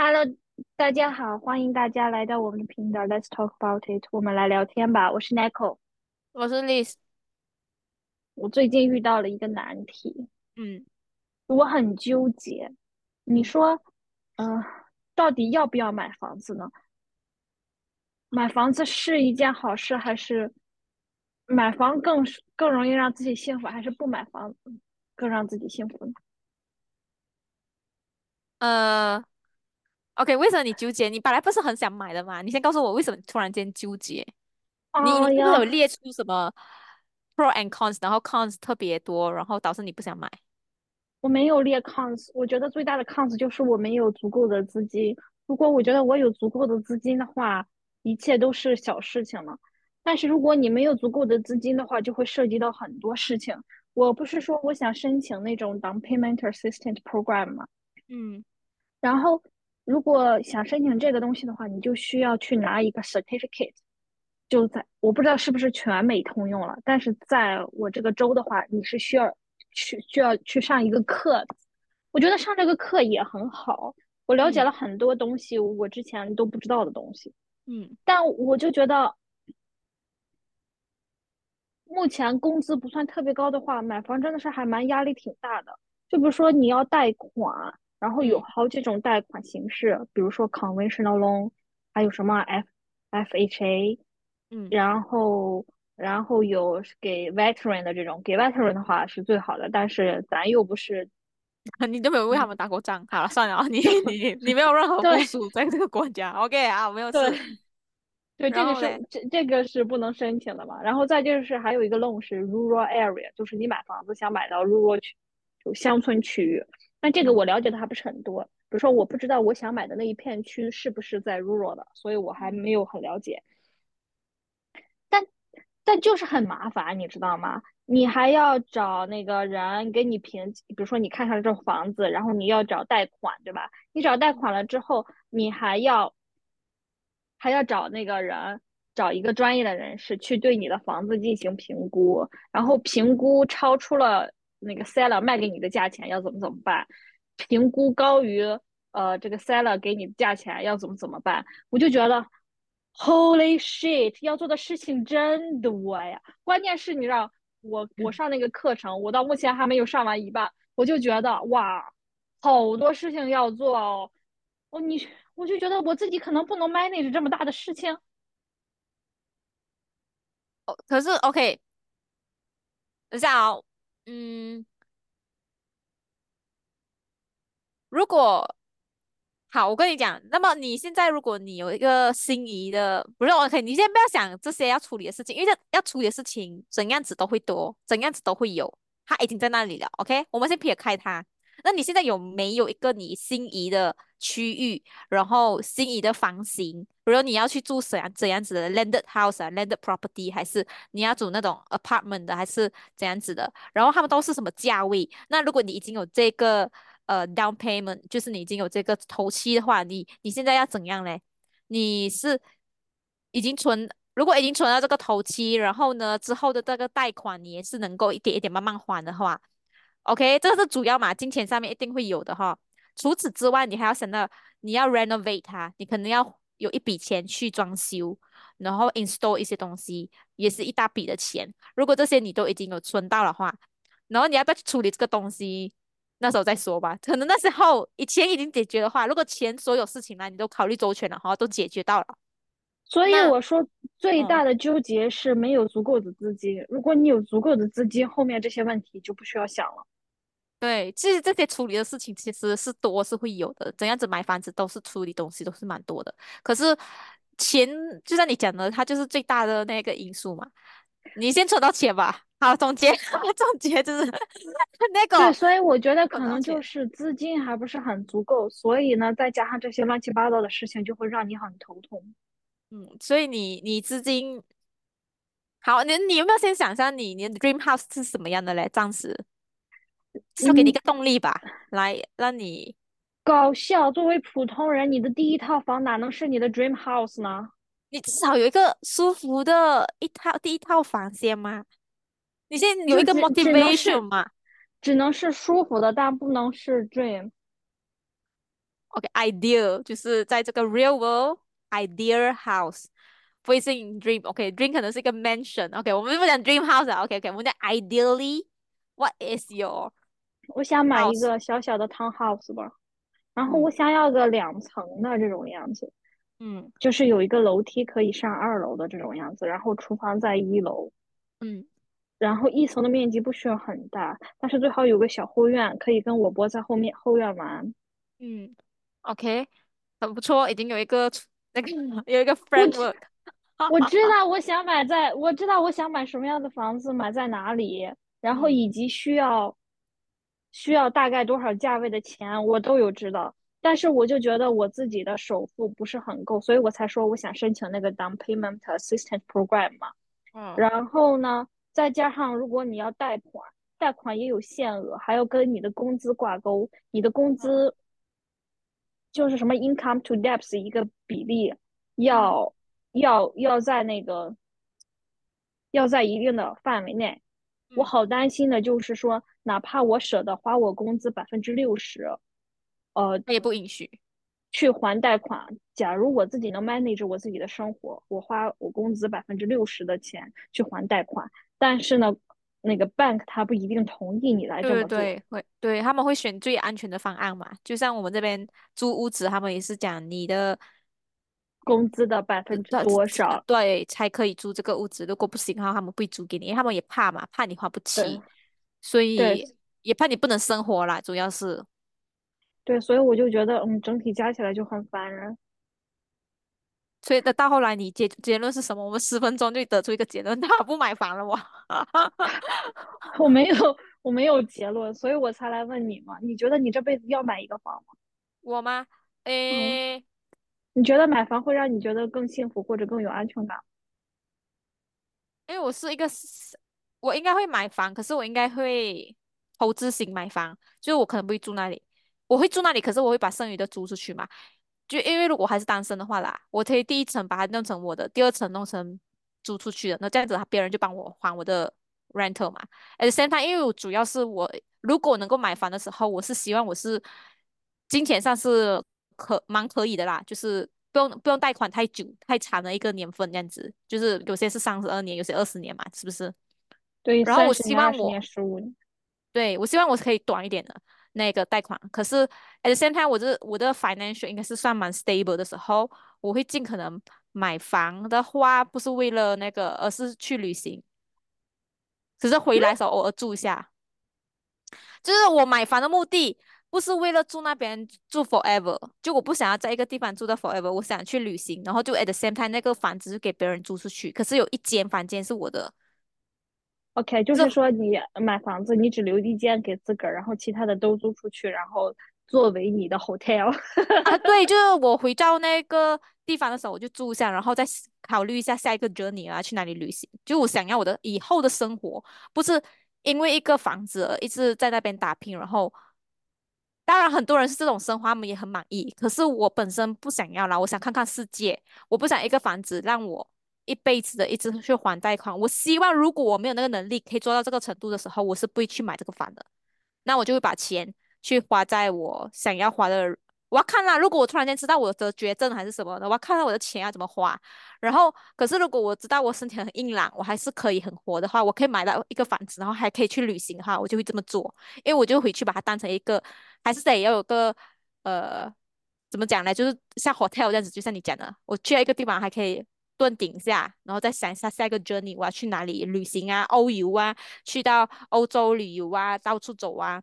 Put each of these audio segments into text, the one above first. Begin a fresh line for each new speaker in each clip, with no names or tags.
Hello，大家好，欢迎大家来到我们的频道，Let's talk about it，我们来聊天吧。我是 Nico，
我是 Liz，
我最近遇到了一个难题，
嗯
我很纠结。你
嗯
说，嗯、到底要不要买房子呢？买房子是一件好事，还是买房更更容易让自己幸福，还是不买房更让自己幸福呢？
呃，OK，为什么你纠结？你本来不是很想买的嘛？你先告诉我为什么突然间纠结？你你是不是有列出什么 pro and cons，然后 cons 特别多，然后导致你不想买？
我没有列 cons，我觉得最大的 cons 就是我没有足够的资金。如果我觉得我有足够的资金的话，一切都是小事情了。但是如果你没有足够的资金的话，就会涉及到很多事情。我不是说我想申请那种 down payment assistant program 吗？
嗯
然后如果想申请这个东西的话，你就需要去拿一个 certificate，就在我不知道是不是全美通用了，但是在我这个州的话，你是需要去需要去上一个课的。我觉得上这个课也很好，我了解
嗯
了很多东西，我之前都不知道的东西。
嗯
但我就觉得，目前工资不算特别高的话，买房真的是还蛮压力挺大的。就比如说你要贷款，然后有
嗯
好几种贷款形式，比如说 conventional loan，还有什么 F FHA，
嗯，
然后然后有给 veteran 的这种，给 veteran 的话是最好的，但是咱又不是，
你都没有为他们打过仗。好了，算了啊，你你你没有任何部
对
署在这个国家。OK 啊，没有
对
事。
对，这个是这这个是不能申请的嘛。然后再就是还有一个 loan 是 rural area，就是你买房子想买到 rural 区，就乡村区域。但这个
嗯
我了解的还不是很多，比如说我不知道我想买的那一片区是不是在 rural 的，所以我还
嗯
没有很了解。但但就是很麻烦，你知道吗？你还要找那个人给你评，比如说你看上了这房子，然后你要找贷款，对吧？你找贷款了之后，你还要还要找那个人，找一个专业的人士去对你的房子进行评估，然后评估超出了那个 seller 卖给你的价钱要怎么怎么办？评估高于呃这个 seller 给你的价钱要怎么怎么办？我就觉得 Holy shit，要做的事情真多呀！关键是你知道，我我
嗯
上那个课程，我到目前还没有上完一半，我就觉得哇，好多事情要做哦。哦，你我就觉得我自己可能不能 manage 这么大的事情。
哦，可是 OK，等一下哦，嗯，如果好，我跟你讲，那么你现在如果你有一个心仪的，不是 OK，你先不要想这些要处理的事情，因为这要处理的事情怎样子都会多，怎样子都会有，它已经在那里了。OK，我们先撇开它。那你现在有没有一个你心仪的区域，然后心仪的房型？比如你要去住怎样怎样子的 landed house 啊，landed property，还是你要住那种 apartment 的，还是怎样子的？然后他们都是什么价位？那如果你已经有这个呃 down payment，就是你已经有这个头期的话，你你现在要怎样嘞？你是已经存，如果已经存到这个头期，然后呢之后的这个贷款你也是能够一点一点慢慢还的话，OK，这个是主要嘛，金钱上面一定会有的哈。除此之外，你还要想到你要 renovate 它，你可能要有一笔钱去装修，然后 install 一些东西，也是一大笔的钱。如果这些你都已经有存到的话，然后你要不要去处理这个东西？那时候再说吧。可能那时候以前已经解决的话，如果钱所有事情呢，你都考虑周全了哈，都解决到了。
所以我说，最
嗯，
大的纠结是没有足够的资金。如果你有足够的资金，后面这些问题就不需要想了。
对，其实这些处理的事情其实是多是会有的，怎样子买房子都是处理东西都是蛮多的。可是钱就像你讲的，它就是最大的那个因素嘛。你先存到钱吧。好，总结 总结就是 那个对，
所以我觉得可能就。是资金还不是很足够，所以呢，再加上这些乱七八糟的事情，就会让你很头痛。
嗯，所以你你资金好，你你有没有先想象你你的 dream house 是什么样的嘞？暂时至少给你一
嗯，
个动力吧，来让你
搞笑。作为普通人，你的第一套房哪能是你的 dream house 呢？
你至少有一个舒服的一套第一套房先吗？你先有一个 motivation
是，
嘛。
只能是舒服的，但不能是 dream。
OK，ideal 就是在这个 real world ideal house，不会是 in dream。OK，dream 可能是一个 mansion。OK，我们不讲 dream house 啊。OK，OK，我们讲 ideally，what is your
我想买一个小小的 townhouse 吧，然后我
嗯
想要个两层的这种样子，
嗯
就是有一个楼梯可以上二楼的这种样子，然后厨房在一楼，
嗯
然后一层的面积不需要很大，但是最好有个小后院，可以跟我伯在后面后院玩。
嗯，OK，很不错，已经有一个那个有一个 framework。
我知道我想买在，我知道我想买什么样的房子，买在哪里，然后
嗯
以及需要需要大概多少价位的钱，我都有知道。但是我就觉得我自己的首付不是很够，所以我才说我想申请那个 down payment assistance program 嘛。
嗯
然后呢，再加上如果你要贷款，贷款也有限额，还要跟你的工资挂钩，你的工
嗯
资就是什么 income to debts 一个比例
嗯
要要要在那个要在一定的范围内。我
嗯，
好担心的就是说，哪怕我舍得花我工资百分之六十，呃，
他也不允许。
去还贷款。假如我自己能 manage 我自己的生活，我花我工资百分之六十的钱去还贷款，但是呢，那个 bank 他不一定同意你来这么做。
对对对，会对他们会选最安全的方案嘛？就像我们这边租屋子，他们也是讲你的
工资的百分之
呃
多少？
对才可以租这个屋子，如果不行的话，他们不会租给你，因为他们也怕嘛，怕你还不起，所以也怕你不能生活啦，主要是。
对，所以我就觉得，嗯，整体加起来就很烦人。
所以的到后来你结结论是什么？我们十分钟就得出一个结论，他不买房了我。
我没有，我没有结论，所以我才来问你嘛。你觉得你这辈子要买一个房吗？
我吗？
嗯，
诶。
你觉得买房会让你觉得更幸福或者更有安全感？
因为我是一个我应该会买房，可是我应该会投资型买房，就是我可能不会住那里，我会住那里，可是我会把剩余的租出去嘛。就因为如果还是单身的话啦，我可以第一层把它弄成我的，第二层弄成租出去的，那这样子他别人就帮我还我的 rental 嘛。At the same time，因为我主要是我如果能够买房的时候，我是希望我是金钱上是可蛮可以的啦，就是不用不用贷款太久太长的一个年份这样子，就是有些是三十二年，有些二十年嘛，是不是？
对，
然后我希望我。对我希望我可以短一点的那个贷款，可是 at the same time，我这我的 financial 应该是算蛮 stable 的时候，我会尽可能买房的话，不是为了那个，而是去旅行，只是回来的时候偶尔住一下。就是我买房的目的不是为了住那边住 forever，就我不想要在一个地方住到 forever，我想去旅行，然后就 at the same time 那个房子就给别人租出去，可是有一间房间是我的
，OK，就是说你买房子，你只留一间给自个儿，然后其他的都租出去，然后作为你的 hotel。
啊，对，就是我回到那个地方的时候，我就住一下，然后再考虑一下下一个 journey 啊，去哪里旅行。就我想要我的以后的生活，不是因为一个房子而一直在那边打拼，然后当然很多人是这种生活，他们也很满意。可是我本身不想要啦，我想看看世界，我不想一个房子让我一辈子的一直去还贷款。我希望如果我没有那个能力可以做到这个程度的时候，我是不会去买这个房的。那我就会把钱去花在我想要花的。我要看啦，如果我突然间知道我的绝症还是什么的，我要看到我的钱要怎么花。然后，可是如果我知道我身体很硬朗，我还是可以很活的话，我可以买到一个房子，然后还可以去旅行的话，我就会这么做。因为我就回去把它当成一个，还是得要有个呃，怎么讲呢？就是像 hotel 这样子，就像你讲的，我去了一个地方还可以顿顶一下，然后再想一下下一个 journey 我要去哪里旅行啊，欧游啊，去到欧洲旅游啊，到处走啊。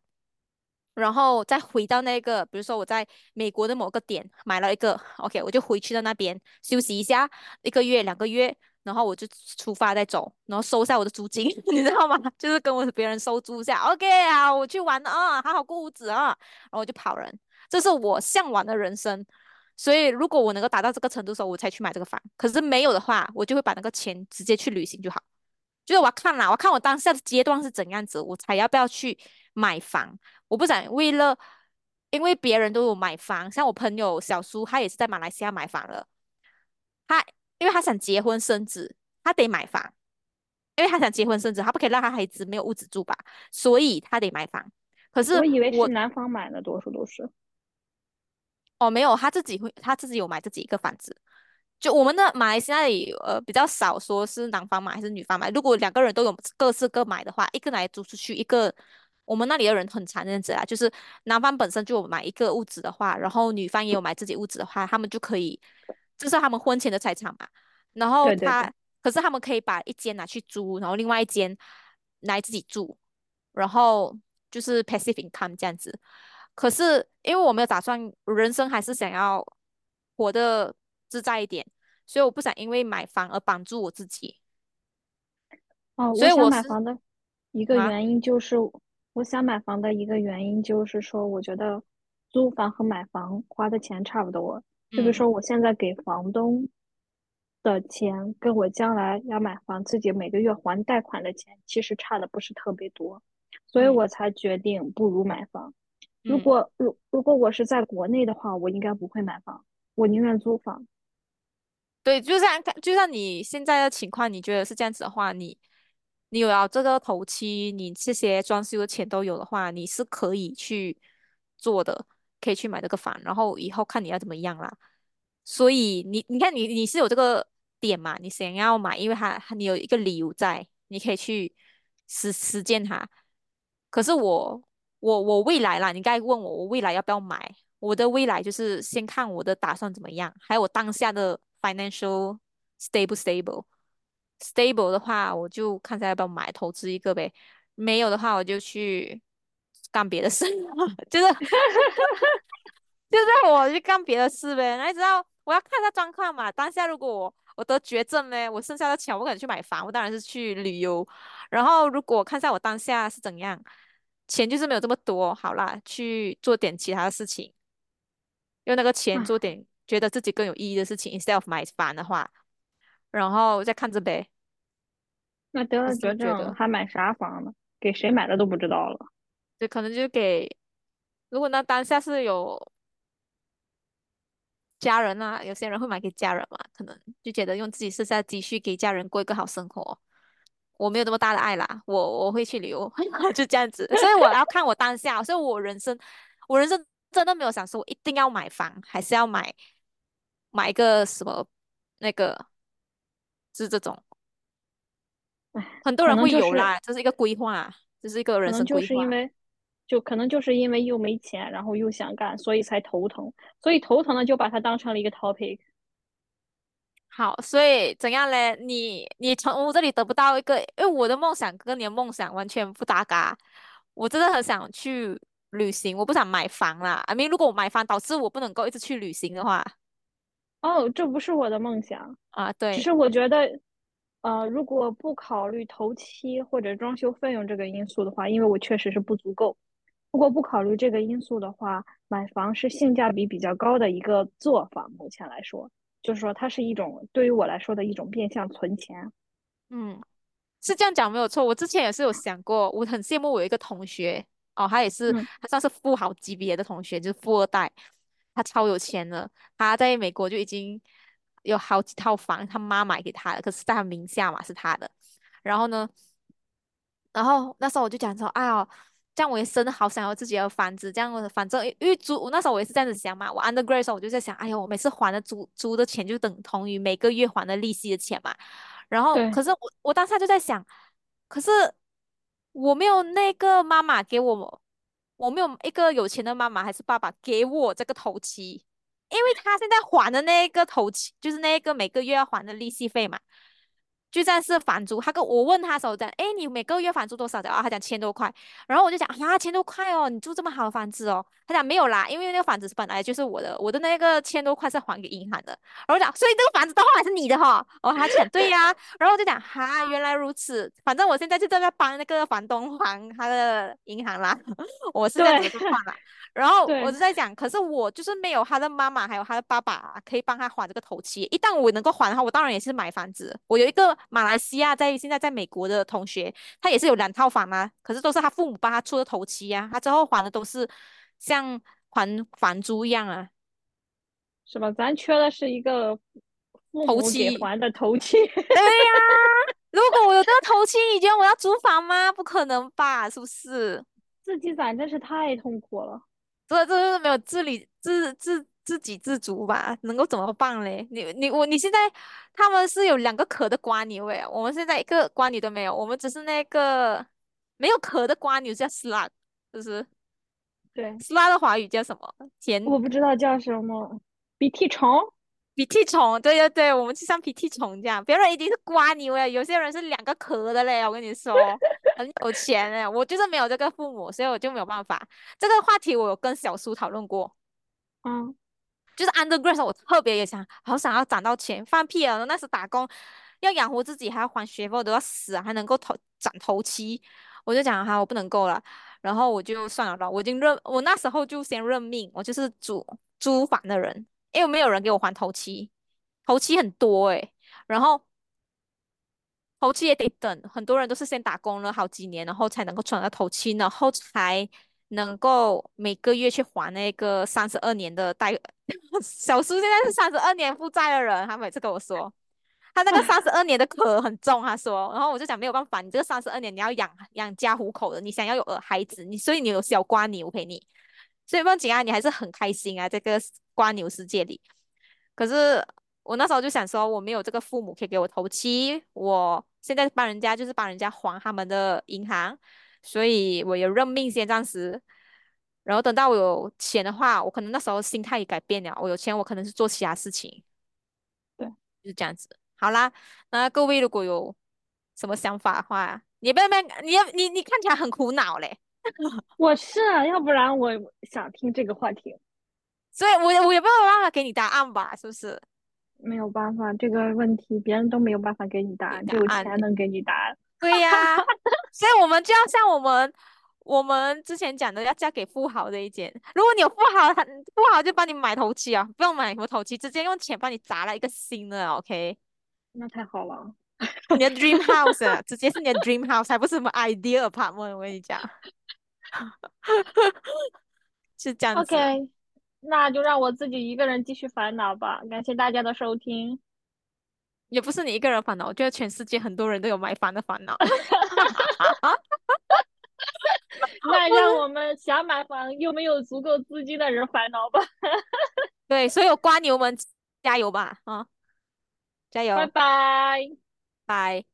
然后再回到那个，比如说我在美国的某个点买了一个，OK，我就回去到那边休息一下，一个月、两个月，然后我就出发再走，然后收下我的租金，你知道吗？就是跟我别人收租一下，OK 啊，我去玩啊，好好过日子啊，然后我就跑人，这是我向往的人生。所以如果我能够达到这个程度的时候，我才去买这个房。可是没有的话，我就会把那个钱直接去旅行就好。就是我要看啦，我看我当下的阶段是怎样子，我才要不要去买房。我不想为了，因为别人都有买房，像我朋友小苏，他也是在马来西亚买房了。他因为他想结婚生子，他得买房，因为他想结婚生子，他不可以让他孩子没有屋子住吧，所以他得买房。可是
我以为是男方买的，多数都是。
哦，没有，他自己会，他自己有买自己一个房子。就我们的马来西亚里，呃，比较少说是男方买还是女方买。如果两个人都有各自各买的话，一个来租出去，一个我们那里的人很常这样子啊，就是男方本身就有买一个屋子的话，然后女方也有买自己屋子的话，他们就可以，这是他们婚前的财产嘛。然后
对对对，
他，可是他们可以把一间拿去租，然后另外一间来自己住，然后就是 passive income 这样子。可是因为我没有打算，人生还是想要活得自在一点，所以我不想因为买房而绑住我自己。
哦，
所以我是
买房的一个
啊，
原因就是，我想买房的一个原因就是说，我觉得租房和买房花的钱差不多。就比如
嗯
说，我现在给房东的钱，跟我将来要买房自己每个月还贷款的钱，其实差的不是特别多，所以
嗯
我才决定不如买房。如
嗯。
果如如果我是在国内的话，我应该不会买房，我宁愿租房。
对，就像就像你现在的情况，你觉得是这样子的话，你你有了这个头期，你这些装修的钱都有的话，你是可以去做的，可以去买这个房，然后以后看你要怎么样啦。所以你你看你你是有这个点嘛，你想要买，因为它你有一个理由在，你可以去实实践它。可是我我我未来啦，你刚才问我我未来要不要买？我的未来就是先看我的打算怎么样，还有我当下的 financial stable stable stable 的话，我就看下要不要买投资一个呗。没有的话，我就去干别的事，就是 就是我去干别的事呗。那你知道我要看一下状况嘛。当下如果我我得绝症呢，我剩下的钱我可能去买房，我当然是去旅游。然后如果看一下我当下是怎样，钱就是没有这么多，好啦，去做点其他的事情。用那个钱做
啊，
点觉得自己更有意义的事情，instead of 买房的话，然后再看着呗。
那得了绝症还买啥房呢？给谁买的都不知道了。
就可能就给，如果那当下是有家人啊，有些人会买给家人嘛，可能就觉得用自己剩下的积蓄给家人过一个好生活。我没有那么大的爱啦，我我会去旅游，就这样子。所以我要看我当下，所以我人生，我人生真的没有想说我一定要买房，还是要买买一个什么那个，是这种。很多人会有啦，这是一个规划，这是一个人生规划。
是因为，就可能就是因为又没钱，然后又想干，所以才头疼。所以头疼呢就把它当成了一个 topic。
好，所以怎样嘞？你你从我这里得不到一个，因为我的梦想跟你的梦想完全不搭嘎。我真的很想去旅行，我不想买房啦。I mean，如果我买房导致我不能够一直去旅行的话，
哦，这不是我的梦想，
啊，对，
只是我觉得，呃，如果不考虑头期或者装修费用这个因素的话，因为我确实是不足够。如果不考虑这个因素的话，买房是性价比比较高的一个做法。目前来说，就是说它是一种对于我来说的一种变相存钱。
嗯。是这样讲没有错，我之前也是有想过，我很羡慕我有一个同学哦，他也是，
嗯，
他算是富豪级别的同学，就是富二代，他超有钱的，他在美国就已经有好几套房，他妈买给他的，可是在他名下嘛是他的。然后呢，然后那时候我就讲说，哎呀，这样我也真的好想要自己的房子，这样我反正因为租，我那时候我也是这样子想嘛，我 undergrad 的时候我就在想，哎呦，我每次还的租租的钱就等同于每个月还的利息的钱嘛。然后，可是我我当下就在想，可是我没有那个妈妈给我，我没有一个有钱的妈妈还是爸爸给我这个头期，因为他现在还的那个头期就是那个每个月要还的利息费嘛。就算是房租，他跟我问他时候讲，哎，你每个月房租多少的啊？他讲千多块，然后我就讲啊，千多块哦，你住这么好的房子哦。他讲没有啦，因为那个房子本来就是我的，我的那个千多块是还给银行的。然后我讲，所以这个房子到后来是你的哈、哦。他讲对呀、然后我就讲哈，原来如此。反正我现在就在帮那个房东还他的银行啦，我是这样子
对，
的状况啦。然后我，就在讲，可是我就是没有他的妈妈，还有他的爸爸可以帮他还这个头期。一旦我能够还的话，我当然也是买房子。我有一个马来西亚在现在在美国的同学，他也是有两套房啊，可是都是他父母帮他出的头期呀、他之后还的都是像还房租一样啊，
是吧？咱缺的是一个父母给
头期。
还的头期。
对呀，如果我有这个头期，你觉得我要租房吗？不可能吧，是不是？
自己攒真是太痛苦了。
这这就是没有自理自自自给自足吧，能够怎么办嘞？你你我你现在他们是有两个壳的瓜牛诶，我们现在一个瓜牛都没有，我们只是那个没有壳的瓜牛叫 slug，就是
对
，slug 的华语叫什么？甜
我不知道叫什么鼻涕虫。
鼻涕虫，对对对，我们就像鼻涕虫这样，别人一定是瓜牛诶，有些人是两个壳的嘞，我跟你说，很有钱诶，我就是没有这个父母，所以我就没有办法。这个话题我有跟小苏讨论过。
嗯，
就是 undergrad，我特别也想，好想要攒到钱，放屁啊！那时打工要养活自己，还要还学费，都要死啊，还能够投攒头期，我就讲哈，我不能够了，然后我就算了吧，我已经认，我那时候就先认命，我就是租租房的人，因为没有人给我还头期，头期很多诶，然后头期也得等，很多人都是先打工了好几年，然后才能够存到头期，然后才能够每个月去还那个三十二年的贷。小叔现在是三十二年负债的人，他每次跟我说，他那个 三十二年的壳很重，他说，然后我就讲没有办法，你这个三十二年你要养养家糊口的，你想要有儿孩子，你所以你有小瓜牛陪你，所以问景啊，你还是很开心啊，这个瓜牛世界里。可是我那时候就想说，我没有这个父母可以给我投期，我现在帮人家就是帮人家还他们的银行，所以我有认命先暂时。然后等到我有钱的话，我可能那时候心态也改变了。我有钱，我可能是做其他事情，
对，
就是这样子。好啦，那各位如果有什么想法的话，你不要不要，你要你你看起来很苦恼嘞。
我是啊，要不然我想听这个话题。
所以我我也没有办法给你答案吧？是不是？
没有办法，这个问题别人都没有办法给你答案，只有钱能给你答案。
对呀，所以我们就要像我们。我们之前讲的要嫁给富豪这一件，如果你有富豪，他富豪就帮你买头期啊，不用买什么头期，直接用钱帮你砸了一个新的，OK？
那太好了，
你的 dream house 啊直接是你的 dream house，还不是什么 idea apartment，我跟你讲，是这样
子。OK，那就让我自己一个人继续烦恼吧。感谢大家的收听。
也不是你一个人烦恼，我觉得全世界很多人都有买房的烦恼。
那让我们想买房又没有足够资金的人烦恼吧。
对，所有瓜牛们加油吧！啊，加油！
拜拜，
拜。